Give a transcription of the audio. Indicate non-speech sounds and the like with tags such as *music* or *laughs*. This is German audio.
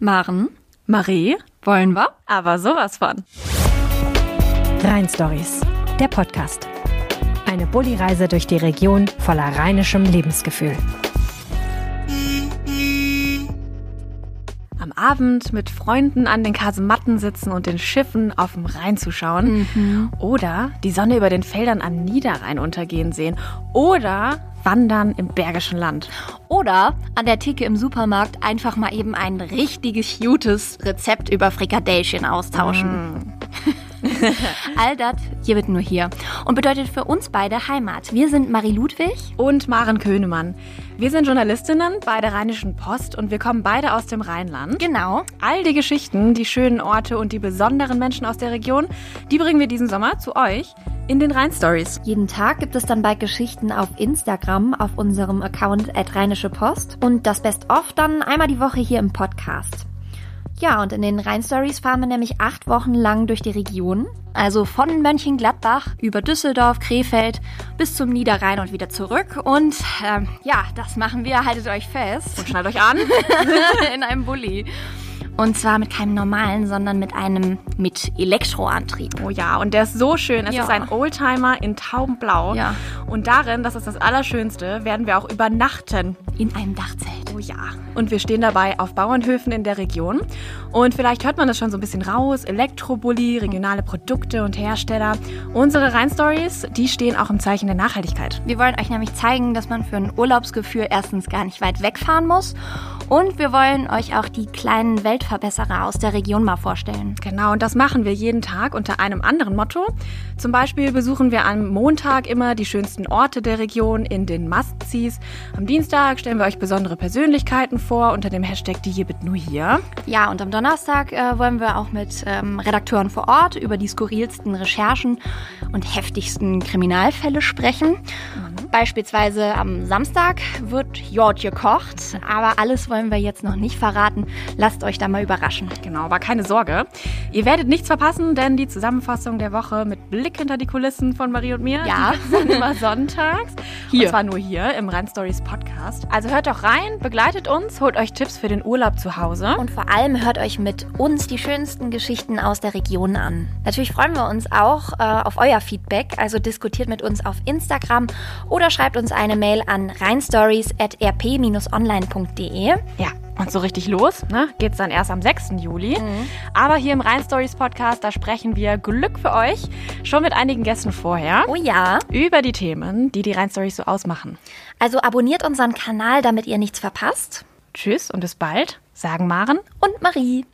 Maren, Marie, wollen wir? aber sowas von. Rhein Stories, der Podcast. Eine Bulli-Reise durch die Region voller rheinischem Lebensgefühl. Abend mit Freunden an den Kasematten sitzen und den Schiffen auf dem Rhein zuschauen. Oder die Sonne über den Feldern am Niederrhein untergehen sehen. Oder wandern im Bergischen Land. Oder an der Theke im Supermarkt einfach mal eben ein richtiges gutes Rezept über Frikadellchen austauschen. *laughs* *laughs* All das hier wird nur hier und bedeutet für uns beide Heimat. Wir sind Marie Ludwig. Und Maren Könemann. Wir sind Journalistinnen bei der Rheinischen Post und wir kommen beide aus dem Rheinland. Genau. All die Geschichten, die schönen Orte und die besonderen Menschen aus der Region, die bringen wir diesen Sommer zu euch in den Rhein-Stories. Jeden Tag gibt es dann bald Geschichten auf Instagram auf unserem Account at Rheinische Post und das Best-of dann einmal die Woche hier im Podcast. Ja, und in den Rhein-Stories fahren wir nämlich acht Wochen lang durch die Region. Also von Mönchengladbach über Düsseldorf, Krefeld bis zum Niederrhein und wieder zurück. Und ähm, ja, das machen wir, haltet euch fest, Und schnallt euch an. *laughs* in einem Bulli. Und zwar mit keinem normalen, sondern mit einem mit Elektroantrieb. Oh ja, und der ist so schön. Es Ja. ist ein Oldtimer in taubenblau. Ja. Und darin, das ist das Allerschönste, werden wir auch übernachten. In einem Dachzelt. Oh ja. Und wir stehen dabei auf Bauernhöfen in der Region. Und vielleicht hört man das schon so ein bisschen raus. Elektrobully, regionale Produkte und Hersteller. Unsere Rhein-Stories, die stehen auch im Zeichen der Nachhaltigkeit. Wir wollen euch nämlich zeigen, dass man für ein Urlaubsgefühl erstens gar nicht weit wegfahren muss. Und wir wollen euch auch die kleinen Weltverbesserer aus der Region mal vorstellen. Genau, und das machen wir jeden Tag unter einem anderen Motto. Zum Beispiel besuchen wir am Montag immer die schönsten Orte der Region in den Must-Sees. Am Dienstag stellen wir euch besondere Persönlichkeiten vor unter dem Hashtag Die hier bit nur hier. Ja, und am Donnerstag äh, wollen wir auch mit ähm, Redakteuren vor Ort über die skurrilsten Recherchen und heftigsten Kriminalfälle sprechen. Beispielsweise am Samstag wird Jord gekocht, aber alles wollen wir jetzt noch nicht verraten. Lasst euch da mal überraschen. Genau, aber keine Sorge. Ihr werdet nichts verpassen, denn die Zusammenfassung der Woche mit Blick hinter die Kulissen von Marie und mir, Ja. dann immer *laughs* sonntags. Hier. Und zwar nur hier im Rhein Stories Podcast. Also hört doch rein, begleitet uns, holt euch Tipps für den Urlaub zu Hause. Und vor allem hört euch mit uns die schönsten Geschichten aus der Region an. Natürlich freuen wir uns auch äh, auf euer Feedback, also diskutiert mit uns auf Instagram oder schreibt uns eine Mail an rheinstories.rp-online.de. Ja, und so richtig los ne, geht's dann erst am 6. Juli. Mhm. Aber hier im Rhein Stories Podcast, da sprechen wir Glück für euch schon mit einigen Gästen vorher Oh ja, über die Themen, die die Rhein Stories so ausmachen. also abonniert unseren Kanal, damit ihr nichts verpasst. Tschüss und bis bald, sagen Maren. Und Marie.